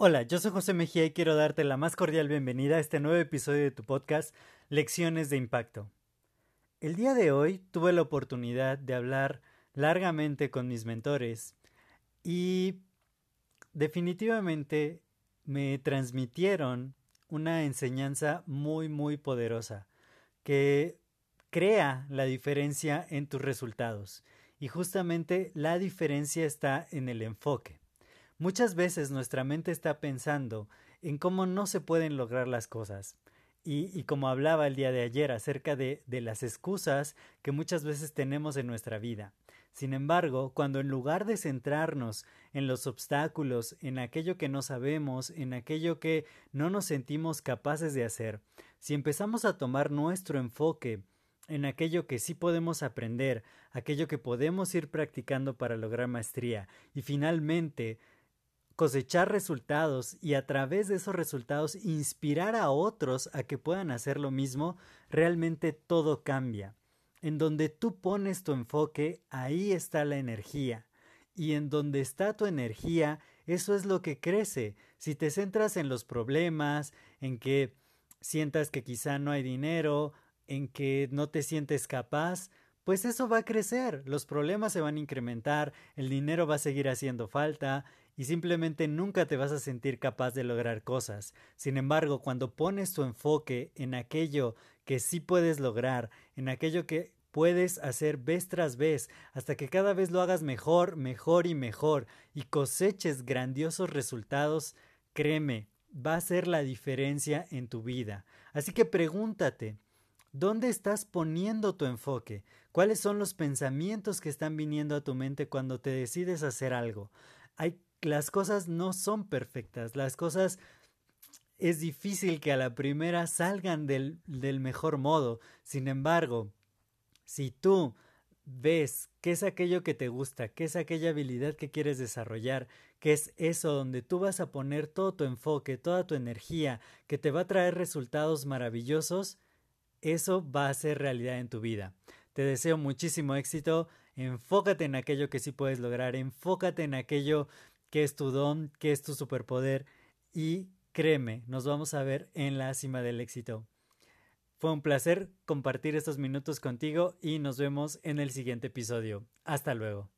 Hola, yo soy José Mejía y quiero darte la más cordial bienvenida a este nuevo episodio de tu podcast Lecciones de Impacto. El día de hoy tuve la oportunidad de hablar largamente con mis mentores y definitivamente me transmitieron una enseñanza muy muy poderosa que crea la diferencia en tus resultados y justamente la diferencia está en el enfoque. Muchas veces nuestra mente está pensando en cómo no se pueden lograr las cosas. Y, como hablaba el día de ayer acerca de, de las excusas que muchas veces tenemos en nuestra vida. Sin embargo, cuando en lugar de centrarnos en los obstáculos, en aquello que no sabemos, en aquello que no nos sentimos capaces de hacer, si empezamos a tomar nuestro enfoque en aquello que sí podemos aprender, aquello que podemos ir practicando para lograr maestría y finalmente cosechar resultados y a través de esos resultados inspirar a otros a que puedan hacer lo mismo, realmente todo cambia. En donde tú pones tu enfoque, ahí está la energía. Y en donde está tu energía, eso es lo que crece. Si te centras en los problemas, en que sientas que quizá no hay dinero, en que no te sientes capaz, pues eso va a crecer, los problemas se van a incrementar, el dinero va a seguir haciendo falta y simplemente nunca te vas a sentir capaz de lograr cosas. Sin embargo, cuando pones tu enfoque en aquello que sí puedes lograr, en aquello que puedes hacer vez tras vez, hasta que cada vez lo hagas mejor, mejor y mejor, y coseches grandiosos resultados, créeme, va a ser la diferencia en tu vida. Así que pregúntate, ¿Dónde estás poniendo tu enfoque? ¿Cuáles son los pensamientos que están viniendo a tu mente cuando te decides hacer algo? Hay, las cosas no son perfectas, las cosas es difícil que a la primera salgan del, del mejor modo. Sin embargo, si tú ves qué es aquello que te gusta, qué es aquella habilidad que quieres desarrollar, qué es eso donde tú vas a poner todo tu enfoque, toda tu energía, que te va a traer resultados maravillosos, eso va a ser realidad en tu vida. Te deseo muchísimo éxito, enfócate en aquello que sí puedes lograr, enfócate en aquello que es tu don, que es tu superpoder y créeme, nos vamos a ver en la cima del éxito. Fue un placer compartir estos minutos contigo y nos vemos en el siguiente episodio. Hasta luego.